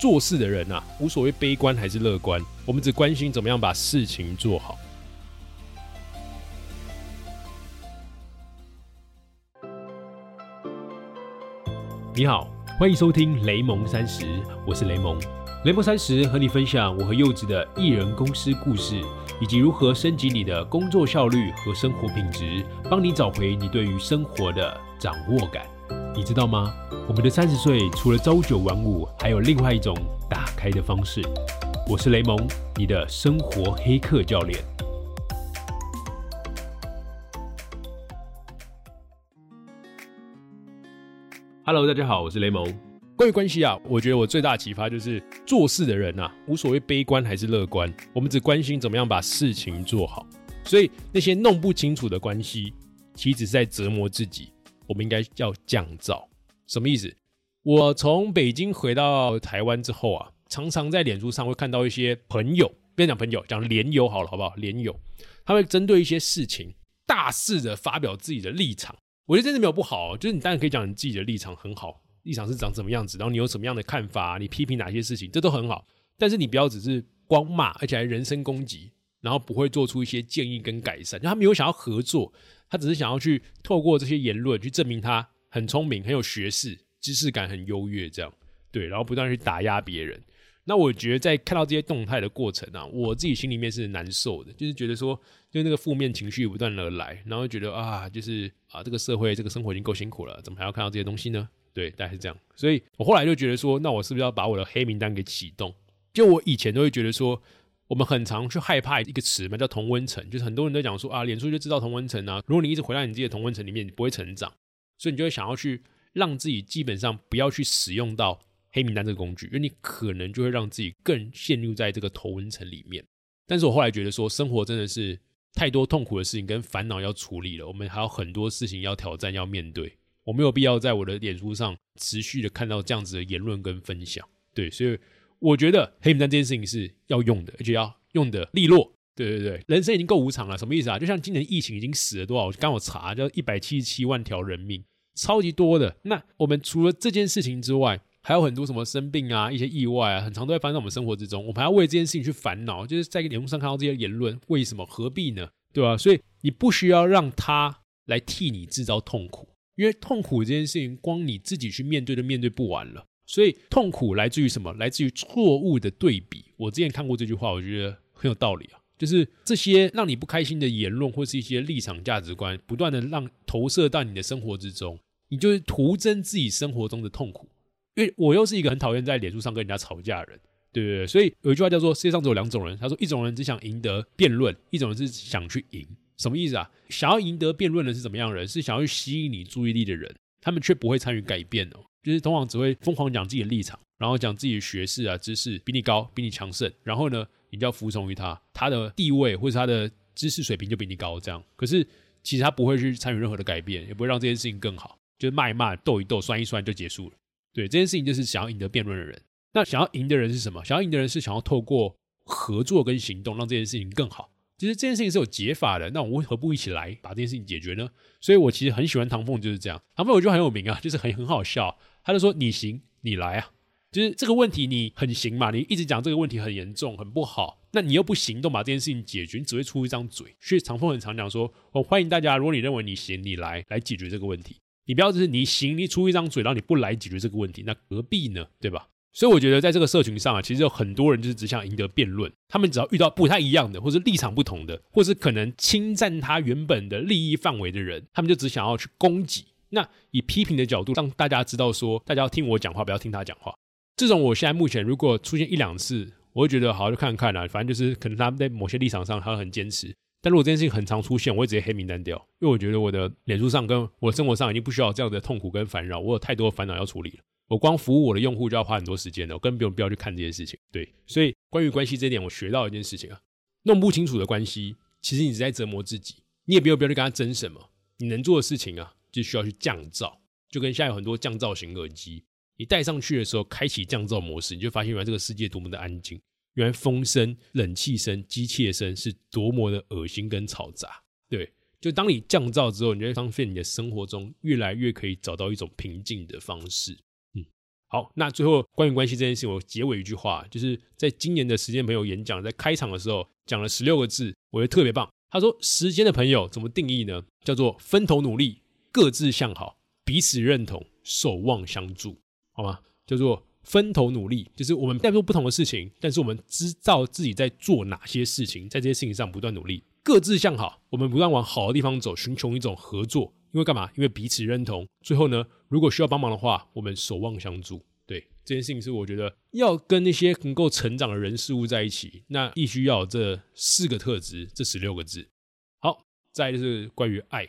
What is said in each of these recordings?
做事的人啊，无所谓悲观还是乐观，我们只关心怎么样把事情做好。你好，欢迎收听雷蒙三十，我是雷蒙。雷蒙三十和你分享我和柚子的艺人公司故事，以及如何升级你的工作效率和生活品质，帮你找回你对于生活的掌握感。你知道吗？我们的三十岁除了朝九晚五，还有另外一种打开的方式。我是雷蒙，你的生活黑客教练。Hello，大家好，我是雷蒙。关于关系啊，我觉得我最大的启发就是做事的人啊，无所谓悲观还是乐观，我们只关心怎么样把事情做好。所以那些弄不清楚的关系，其实是在折磨自己。我们应该叫降噪，什么意思？我从北京回到台湾之后啊，常常在脸书上会看到一些朋友，别讲朋友，讲连友好了，好不好？连友，他会针对一些事情大肆的发表自己的立场。我觉得真的没有不好，就是你当然可以讲你自己的立场很好，立场是长什么样子，然后你有什么样的看法，你批评哪些事情，这都很好。但是你不要只是光骂，而且还人身攻击，然后不会做出一些建议跟改善，就他没有想要合作。他只是想要去透过这些言论去证明他很聪明、很有学识、知识感很优越，这样对，然后不断去打压别人。那我觉得在看到这些动态的过程啊，我自己心里面是难受的，就是觉得说，就那个负面情绪不断而来，然后觉得啊，就是啊，这个社会、这个生活已经够辛苦了，怎么还要看到这些东西呢？对，大概是这样。所以我后来就觉得说，那我是不是要把我的黑名单给启动？就我以前都会觉得说。我们很常去害怕一个词嘛，叫同温层，就是很多人都讲说啊，脸书就知道同温层啊。如果你一直回到你自己的同温层里面，你不会成长，所以你就会想要去让自己基本上不要去使用到黑名单这个工具，因为你可能就会让自己更陷入在这个同温层里面。但是我后来觉得说，生活真的是太多痛苦的事情跟烦恼要处理了，我们还有很多事情要挑战要面对，我没有必要在我的脸书上持续的看到这样子的言论跟分享。对，所以。我觉得黑名单这件事情是要用的，而且要用的利落。对对对，人生已经够无常了，什么意思啊？就像今年疫情已经死了多少？刚我查，叫一百七十七万条人命，超级多的。那我们除了这件事情之外，还有很多什么生病啊、一些意外啊，很常都会发生在我们生活之中。我们还要为这件事情去烦恼，就是在节目上看到这些言论，为什么？何必呢？对吧？所以你不需要让他来替你制造痛苦，因为痛苦这件事情，光你自己去面对都面对不完了。所以痛苦来自于什么？来自于错误的对比。我之前看过这句话，我觉得很有道理啊。就是这些让你不开心的言论，或是一些立场价值观，不断的让投射到你的生活之中，你就是徒增自己生活中的痛苦。因为我又是一个很讨厌在脸书上跟人家吵架的人，对不对？所以有一句话叫做“世界上只有两种人”，他说一种人只想赢得辩论，一种人是想去赢。什么意思啊？想要赢得辩论的是怎么样的人？是想要去吸引你注意力的人，他们却不会参与改变哦。就是通常只会疯狂讲自己的立场，然后讲自己的学识啊、知识比你高、比你强盛，然后呢，你就要服从于他，他的地位或者他的知识水平就比你高，这样。可是其实他不会去参与任何的改变，也不会让这件事情更好，就是骂一骂、斗一斗、酸一酸就结束了。对，这件事情就是想要赢得辩论的人。那想要赢的人是什么？想要赢的人是想要透过合作跟行动让这件事情更好。其实这件事情是有解法的，那我为何不一起来把这件事情解决呢？所以我其实很喜欢唐凤就是这样。唐凤我觉得很有名啊，就是很很好笑。他就说：“你行，你来啊！就是这个问题，你很行嘛？你一直讲这个问题很严重、很不好，那你又不行动把这件事情解决，你只会出一张嘴。所以长风很常讲说：我欢迎大家，如果你认为你行，你来来解决这个问题。你不要只是你行，你出一张嘴，然后你不来解决这个问题，那何必呢？对吧？所以我觉得在这个社群上啊，其实有很多人就是只想赢得辩论。他们只要遇到不太一样的，或是立场不同的，或是可能侵占他原本的利益范围的人，他们就只想要去攻击。”那以批评的角度让大家知道说，大家要听我讲话，不要听他讲话。这种我现在目前如果出现一两次，我会觉得好好就看看啦，反正就是可能他们在某些立场上他很坚持。但如果这件事情很常出现，我会直接黑名单掉，因为我觉得我的脸书上跟我的生活上已经不需要这样的痛苦跟烦扰，我有太多烦恼要处理了。我光服务我的用户就要花很多时间了，我根本不用必要去看这些事情。对，所以关于关系这一点，我学到一件事情啊，弄不清楚的关系，其实你是在折磨自己，你也没有必要去跟他争什么，你能做的事情啊。就需要去降噪，就跟现在有很多降噪型耳机，你戴上去的时候，开启降噪模式，你就发现原来这个世界多么的安静，原来风声、冷气声、机械声是多么的恶心跟嘈杂。对，就当你降噪之后，你就会发现你的生活中越来越可以找到一种平静的方式。好，那最后关于关系这件事，我结尾一句话，就是在今年的时间朋友演讲在开场的时候讲了十六个字，我觉得特别棒。他说：“时间的朋友怎么定义呢？叫做分头努力，各自向好，彼此认同，守望相助，好吗？叫做分头努力，就是我们在做不同的事情，但是我们知道自己在做哪些事情，在这些事情上不断努力，各自向好，我们不断往好的地方走，寻求一种合作。”因为干嘛？因为彼此认同。最后呢，如果需要帮忙的话，我们守望相助。对这件事情是我觉得要跟那些能够成长的人事物在一起，那必须要有这四个特质，这十六个字。好，再就是关于爱。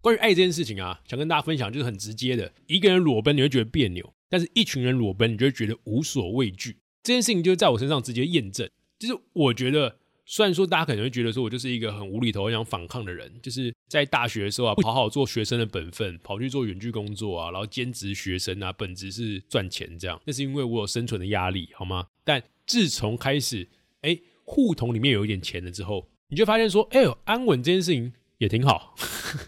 关于爱这件事情啊，想跟大家分享，就是很直接的，一个人裸奔你会觉得别扭，但是一群人裸奔你就会觉得无所畏惧。这件事情就在我身上直接验证，就是我觉得。虽然说大家可能会觉得说我就是一个很无厘头、很想反抗的人，就是在大学的时候啊，不好好做学生的本分，跑去做远距工作啊，然后兼职学生啊，本职是赚钱这样。那是因为我有生存的压力，好吗？但自从开始，哎，户头里面有一点钱了之后，你就发现说，哎呦，安稳这件事情也挺好。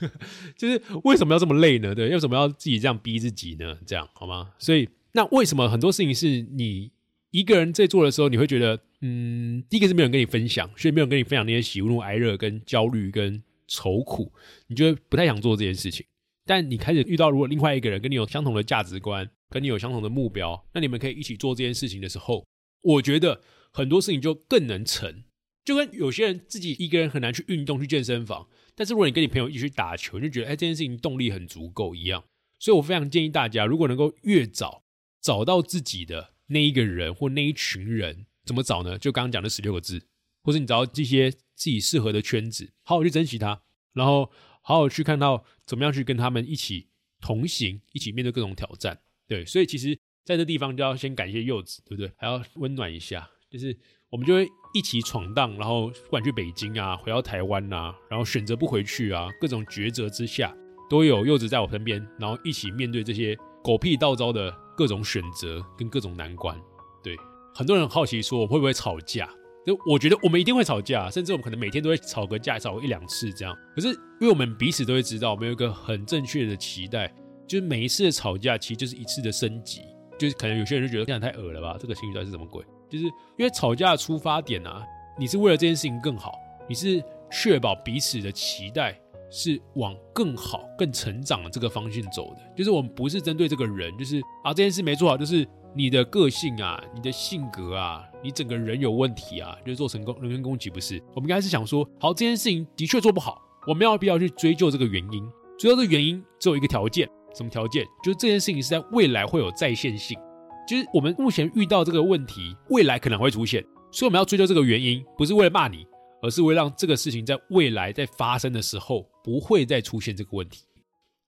就是为什么要这么累呢？对，为什么要自己这样逼自己呢？这样好吗？所以，那为什么很多事情是你一个人在做的时候，你会觉得？嗯，第一个是没有人跟你分享，所以没有人跟你分享那些喜怒哀乐、跟焦虑、跟愁苦，你觉得不太想做这件事情。但你开始遇到如果另外一个人跟你有相同的价值观，跟你有相同的目标，那你们可以一起做这件事情的时候，我觉得很多事情就更能成。就跟有些人自己一个人很难去运动、去健身房，但是如果你跟你朋友一起去打球，你就觉得哎这件事情动力很足够一样。所以我非常建议大家，如果能够越早找到自己的那一个人或那一群人。怎么找呢？就刚刚讲的十六个字，或者你找到这些自己适合的圈子，好好去珍惜它，然后好好去看到怎么样去跟他们一起同行，一起面对各种挑战。对，所以其实在这地方就要先感谢柚子，对不对？还要温暖一下，就是我们就会一起闯荡，然后不管去北京啊，回到台湾啊，然后选择不回去啊，各种抉择之下，都有柚子在我身边，然后一起面对这些狗屁倒糟的各种选择跟各种难关。对。很多人好奇说我会不会吵架？就我觉得我们一定会吵架，甚至我们可能每天都会吵个架，吵个一两次这样。可是因为我们彼此都会知道，我们有一个很正确的期待，就是每一次的吵架其实就是一次的升级。就是可能有些人就觉得这样太恶了吧？这个情绪到底是什么鬼？就是因为吵架的出发点啊，你是为了这件事情更好，你是确保彼此的期待是往更好、更成长的这个方向走的。就是我们不是针对这个人，就是啊这件事没做好，就是。你的个性啊，你的性格啊，你整个人有问题啊，就是做成功人身攻击不是？我们应该是想说，好，这件事情的确做不好，我们要必要去追究这个原因。追究这个原因只有一个条件，什么条件？就是这件事情是在未来会有再现性，就是我们目前遇到这个问题，未来可能会出现，所以我们要追究这个原因，不是为了骂你，而是为让这个事情在未来在发生的时候不会再出现这个问题。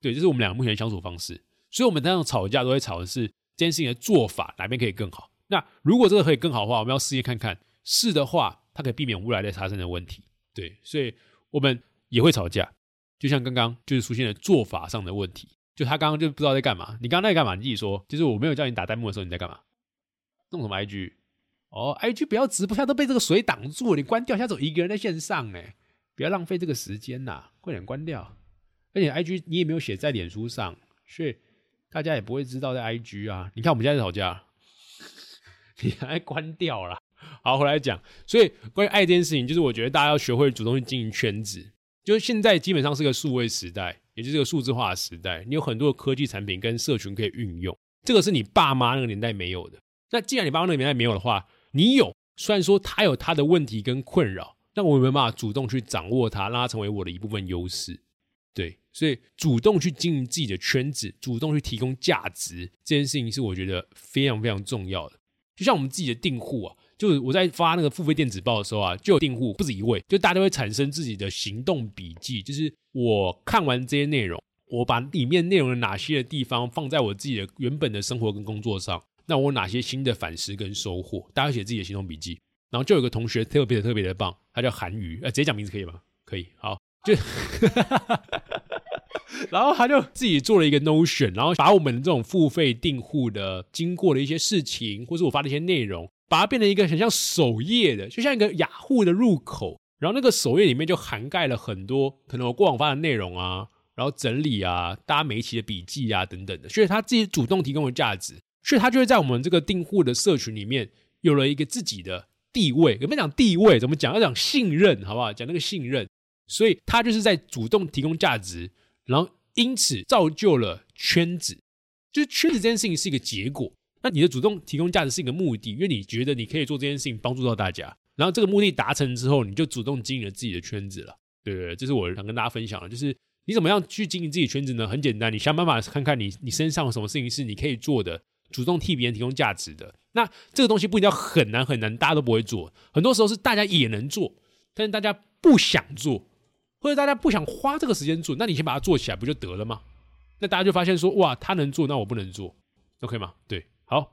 对，这是我们两个目前的相处方式。所以，我们当常吵架都会吵的是。这件事情的做法哪边可以更好？那如果这个可以更好的话，我们要试验看看。是的话，它可以避免未来再发生的问题。对，所以我们也会吵架。就像刚刚就是出现了做法上的问题，就他刚刚就不知道在干嘛。你刚刚在干嘛？你自己说。就是我没有叫你打弹幕的时候你在干嘛？弄什么 IG？哦，IG 不要直播，下都被这个水挡住了。你关掉，下走一个人在线上呢，不要浪费这个时间呐，快点关掉。而且 IG 你也没有写在脸书上，所以。大家也不会知道在 IG 啊，你看我们现在在吵架，你还关掉了。好，回来讲，所以关于爱这件事情，就是我觉得大家要学会主动去经营圈子。就是现在基本上是个数位时代，也就是个数字化的时代，你有很多的科技产品跟社群可以运用，这个是你爸妈那个年代没有的。那既然你爸妈那个年代没有的话，你有，虽然说他有他的问题跟困扰，但我有没有办法主动去掌握它，让它成为我的一部分优势？对。所以，主动去经营自己的圈子，主动去提供价值，这件事情是我觉得非常非常重要的。就像我们自己的订户啊，就是我在发那个付费电子报的时候啊，就有订户不止一位，就大家会产生自己的行动笔记。就是我看完这些内容，我把里面内容的哪些的地方放在我自己的原本的生活跟工作上，那我哪些新的反思跟收获，大家写自己的行动笔记。然后就有个同学特别特别的棒，他叫韩宇，呃，直接讲名字可以吗？可以，好，就。然后他就自己做了一个 Notion，然后把我们这种付费订户的经过的一些事情，或是我发的一些内容，把它变成一个很像首页的，就像一个雅虎的入口。然后那个首页里面就涵盖了很多可能我过往发的内容啊，然后整理啊，大家每一期的笔记啊等等的。所以他自己主动提供的价值，所以他就会在我们这个订户的社群里面有了一个自己的地位。有没有讲地位？怎么讲？要讲信任，好不好？讲那个信任。所以他就是在主动提供价值，然后因此造就了圈子。就是圈子这件事情是一个结果，那你的主动提供价值是一个目的，因为你觉得你可以做这件事情帮助到大家，然后这个目的达成之后，你就主动经营了自己的圈子了。对对对，这是我想跟大家分享的，就是你怎么样去经营自己圈子呢？很简单，你想办法看看你你身上有什么事情是你可以做的，主动替别人提供价值的。那这个东西不一定要很难很难，大家都不会做，很多时候是大家也能做，但是大家不想做，或者大家不想花这个时间做，那你先把它做起来不就得了吗？那大家就发现说，哇，他能做，那我不能做，OK 吗？对，好，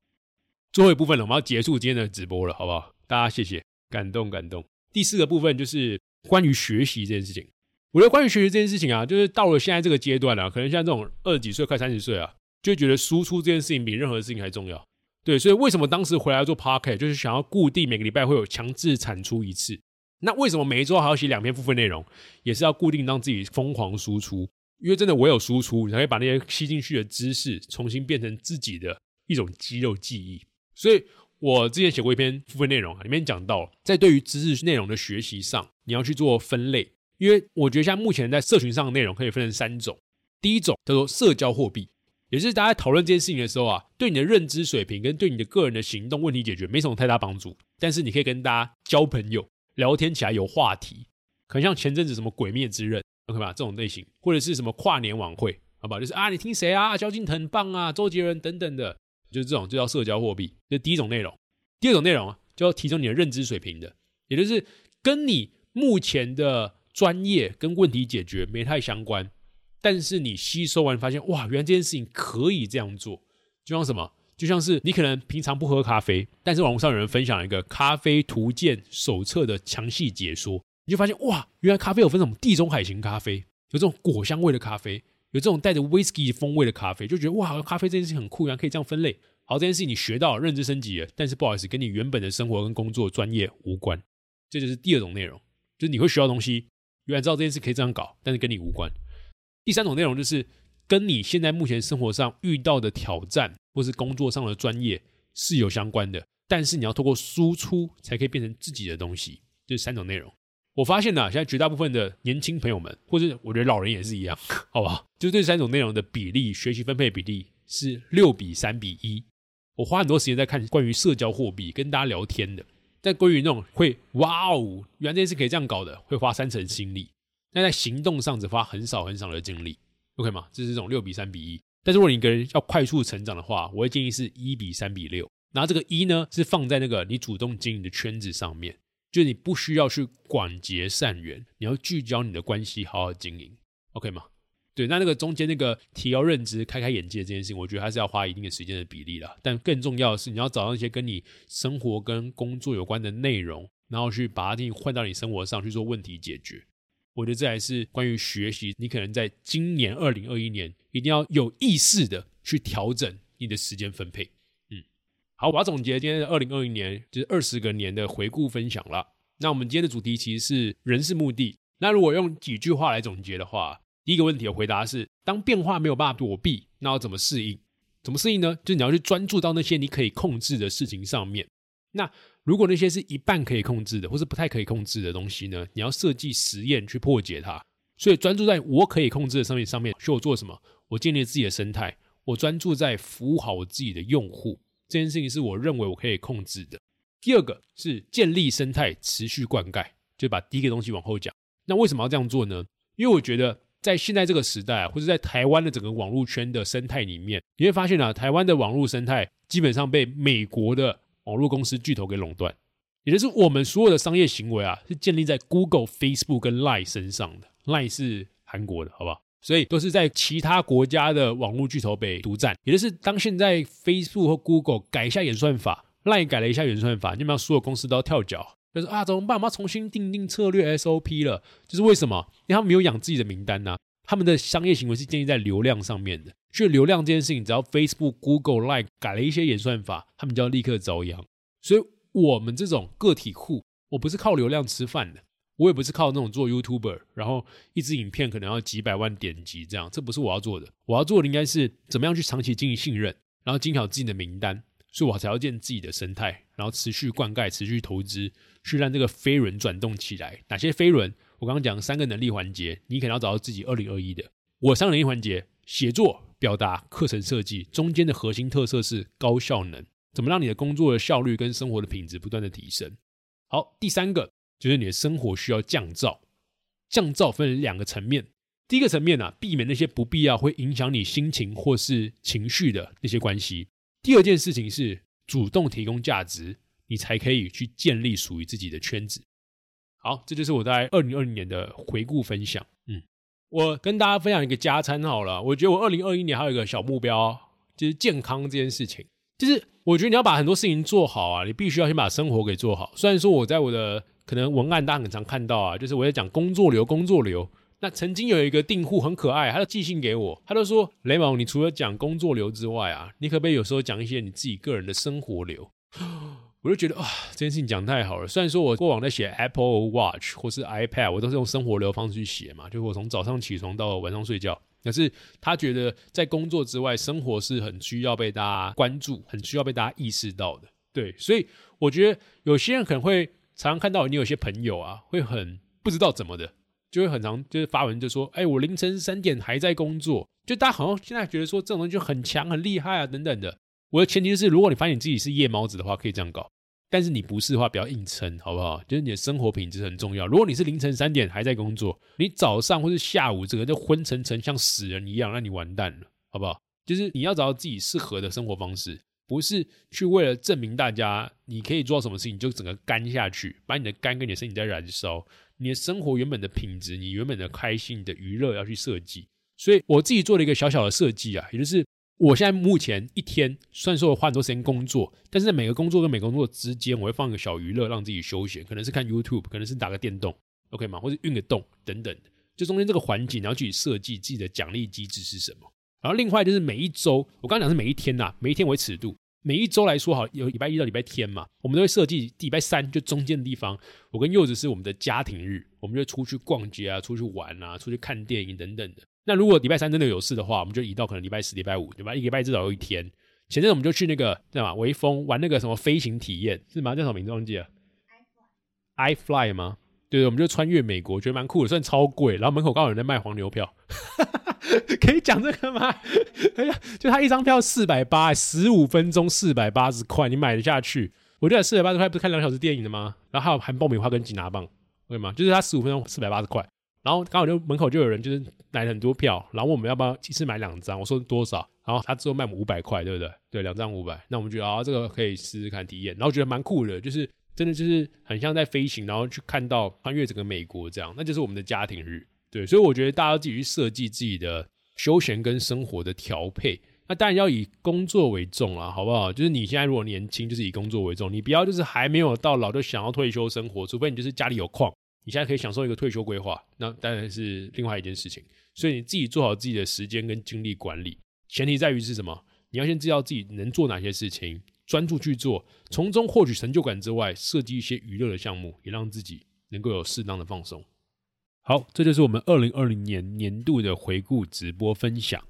最后一部分了，我们要结束今天的直播了，好不好？大家谢谢，感动感动。第四个部分就是关于学习这件事情。我觉得关于学习这件事情啊，就是到了现在这个阶段了，可能像这种二十几岁快三十岁啊，就觉得输出这件事情比任何事情还重要。对，所以为什么当时回来做 p a r k e t 就是想要固定每个礼拜会有强制产出一次。那为什么每一周还要写两篇付费内容，也是要固定让自己疯狂输出？因为真的，我有输出，你才可以把那些吸进去的知识重新变成自己的一种肌肉记忆。所以我之前写过一篇付费内容啊，里面讲到，在对于知识内容的学习上，你要去做分类。因为我觉得像目前在社群上的内容可以分成三种。第一种叫做社交货币，也是大家讨论这件事情的时候啊，对你的认知水平跟对你的个人的行动问题解决没什么太大帮助，但是你可以跟大家交朋友，聊天起来有话题。可能像前阵子什么《鬼灭之刃》。OK 吧，这种类型，或者是什么跨年晚会，好吧？就是啊，你听谁啊？萧敬腾棒啊，周杰伦等等的，就是这种，就叫社交货币。这第一种内容。第二种内容啊，就要提升你的认知水平的，也就是跟你目前的专业跟问题解决没太相关，但是你吸收完发现，哇，原来这件事情可以这样做。就像什么？就像是你可能平常不喝咖啡，但是网络上有人分享一个咖啡图鉴手册的详细解说。你就发现哇，原来咖啡有分什么地中海型咖啡，有这种果香味的咖啡，有这种带着 whisky 风味的咖啡，就觉得哇，咖啡这件事情很酷，原来可以这样分类。好，这件事情你学到，认知升级了，但是不好意思，跟你原本的生活跟工作专业无关。这就是第二种内容，就是你会学到东西，原来知道这件事可以这样搞，但是跟你无关。第三种内容就是跟你现在目前生活上遇到的挑战或是工作上的专业是有相关的，但是你要透过输出才可以变成自己的东西。这三种内容。我发现呢，现在绝大部分的年轻朋友们，或者我觉得老人也是一样，好不好？就这三种内容的比例，学习分配比例是六比三比一。我花很多时间在看关于社交货币，跟大家聊天的。但关于那种会哇哦，原来这件事可以这样搞的，会花三成心力。那在行动上只花很少很少的精力，OK 吗？这是这种六比三比一。但是如果你一个人要快速成长的话，我会建议是一比三比六。然后这个一呢，是放在那个你主动经营的圈子上面。就是你不需要去广结善缘，你要聚焦你的关系，好好经营，OK 吗？对，那那个中间那个提高认知、开开眼界这件事情，我觉得还是要花一定的时间的比例了。但更重要的是，你要找到一些跟你生活跟工作有关的内容，然后去把它进行换到你生活上去做问题解决。我觉得这还是关于学习，你可能在今年二零二一年一定要有意识的去调整你的时间分配。嗯好，我要总结今天的二零二零年，就是二十个年的回顾分享了。那我们今天的主题其实是人是目的。那如果用几句话来总结的话，第一个问题的回答是：当变化没有办法躲避，那要怎么适应？怎么适应呢？就是你要去专注到那些你可以控制的事情上面。那如果那些是一半可以控制的，或是不太可以控制的东西呢？你要设计实验去破解它。所以专注在我可以控制的上面上面，需我做什么？我建立自己的生态，我专注在服务好我自己的用户。这件事情是我认为我可以控制的。第二个是建立生态，持续灌溉，就把第一个东西往后讲。那为什么要这样做呢？因为我觉得在现在这个时代，或者在台湾的整个网络圈的生态里面，你会发现啊，台湾的网络生态基本上被美国的网络公司巨头给垄断，也就是我们所有的商业行为啊，是建立在 Google、Facebook 跟 Line 身上的。Line 是韩国的，好不好？所以都是在其他国家的网络巨头被独占，也就是当现在 Facebook 或 Google 改一下演算法，Line 改了一下演算法，基本上所有公司都要跳脚，就是啊怎么办？我们要重新定定策略 SOP 了。就是为什么？因为他们没有养自己的名单呐，他们的商业行为是建立在流量上面的。所以流量这件事情，只要 Facebook、Google、Like 改了一些演算法，他们就要立刻遭殃。所以我们这种个体户，我不是靠流量吃饭的。我也不是靠那种做 YouTuber，然后一支影片可能要几百万点击这样，这不是我要做的。我要做的应该是怎么样去长期经营信任，然后经营好自己的名单，所以我才要建自己的生态，然后持续灌溉、持续投资，去让这个飞轮转动起来。哪些飞轮？我刚刚讲三个能力环节，你可能要找到自己二零二一的。我三个能力环节：写作、表达、课程设计。中间的核心特色是高效能，怎么让你的工作的效率跟生活的品质不断的提升？好，第三个就是你的生活需要降噪。降噪分为两个层面，第一个层面呢，避免那些不必要会影响你心情或是情绪的那些关系。第二件事情是主动提供价值，你才可以去建立属于自己的圈子。好，这就是我在二零二零年的回顾分享。嗯，我跟大家分享一个加餐好了。我觉得我二零二一年还有一个小目标，就是健康这件事情。就是我觉得你要把很多事情做好啊，你必须要先把生活给做好。虽然说我在我的可能文案大家很常看到啊，就是我在讲工作流，工作流。那曾经有一个订户很可爱，他就寄信给我，他就说：“雷蒙，你除了讲工作流之外啊，你可不可以有时候讲一些你自己个人的生活流？” 我就觉得啊，这件事情讲太好了。虽然说我过往在写 Apple Watch 或是 iPad，我都是用生活流方式去写嘛，就是我从早上起床到晚上睡觉。可是他觉得在工作之外，生活是很需要被大家关注，很需要被大家意识到的。对，所以我觉得有些人可能会常常看到你有些朋友啊，会很不知道怎么的，就会很常就是发文就说：“哎，我凌晨三点还在工作。”就大家好像现在觉得说这种东西就很强、很厉害啊，等等的。我的前提是，如果你发现你自己是夜猫子的话，可以这样搞。但是你不是的话，不要硬撑，好不好？就是你的生活品质很重要。如果你是凌晨三点还在工作，你早上或是下午整个就昏沉沉像死人一样，那你完蛋了，好不好？就是你要找到自己适合的生活方式，不是去为了证明大家你可以做什么事情，就整个干下去，把你的肝跟你的身体在燃烧。你的生活原本的品质，你原本的开心、你的娱乐要去设计。所以我自己做了一个小小的设计啊，也就是。我现在目前一天虽然说我花很多时间工作，但是在每个工作跟每个工作之间，我会放一个小娱乐让自己休闲，可能是看 YouTube，可能是打个电动，OK 吗？或者运个动等等的。就中间这个环境，你要去设计自己的奖励机制是什么。然后另外就是每一周，我刚刚讲是每一天呐，每一天为尺度。每一周来说，好有礼拜一到礼拜天嘛，我们都会设计礼拜三就中间的地方，我跟柚子是我们的家庭日，我们就出去逛街啊，出去玩啊，出去看电影等等的。那如果礼拜三真的有事的话，我们就移到可能礼拜四、礼拜五，对吧？一礼拜至少有一天。前阵子我们就去那个对吧？微风玩那个什么飞行体验，是吗？叫什么名字忘记了？i fly 吗？对，我们就穿越美国，觉得蛮酷的，虽然超贵。然后门口刚好有人在卖黄牛票，可以讲这个吗？哎呀，就他一张票四百八，十五分钟四百八十块，你买得下去？我觉得四百八十块不是看两小时电影的吗？然后还有含爆米花跟吉拿棒，对吗？就是他十五分钟四百八十块。然后刚好就门口就有人就是买了很多票，然后问我们要不要一次买两张，我说多少，然后他之后卖我们五百块，对不对？对，两张五百，那我们觉得啊这个可以试试看体验，然后觉得蛮酷的，就是真的就是很像在飞行，然后去看到穿越整个美国这样，那就是我们的家庭日，对，所以我觉得大家自己去设计自己的休闲跟生活的调配，那当然要以工作为重啊，好不好？就是你现在如果年轻，就是以工作为重，你不要就是还没有到老就想要退休生活，除非你就是家里有矿。你现在可以享受一个退休规划，那当然是另外一件事情。所以你自己做好自己的时间跟精力管理，前提在于是什么？你要先知道自己能做哪些事情，专注去做，从中获取成就感之外，设计一些娱乐的项目，也让自己能够有适当的放松。好，这就是我们二零二零年年度的回顾直播分享。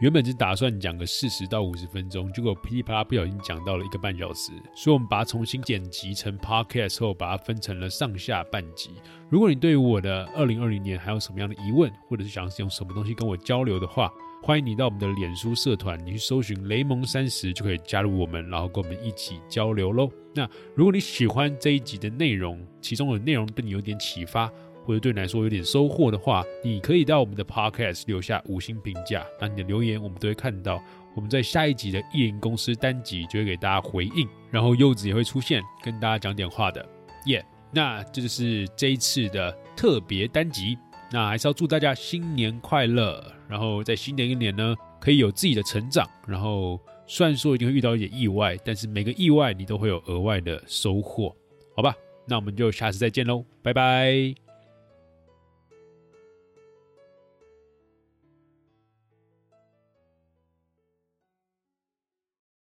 原本是打算讲个四十到五十分钟，结果噼里啪啦不小心讲到了一个半小时，所以我们把它重新剪辑成 podcast 后，把它分成了上下半集。如果你对我的二零二零年还有什么样的疑问，或者是想用什么东西跟我交流的话，欢迎你到我们的脸书社团，你去搜寻雷蒙三十就可以加入我们，然后跟我们一起交流喽。那如果你喜欢这一集的内容，其中的内容对你有点启发。或者对你来说有点收获的话，你可以到我们的 Podcast 留下五星评价，那你的留言我们都会看到。我们在下一集的艺人公司单集就会给大家回应，然后柚子也会出现跟大家讲点话的。耶，那这就是这一次的特别单集。那还是要祝大家新年快乐，然后在新的一年呢，可以有自己的成长。然后虽然说一定会遇到一点意外，但是每个意外你都会有额外的收获，好吧？那我们就下次再见喽，拜拜。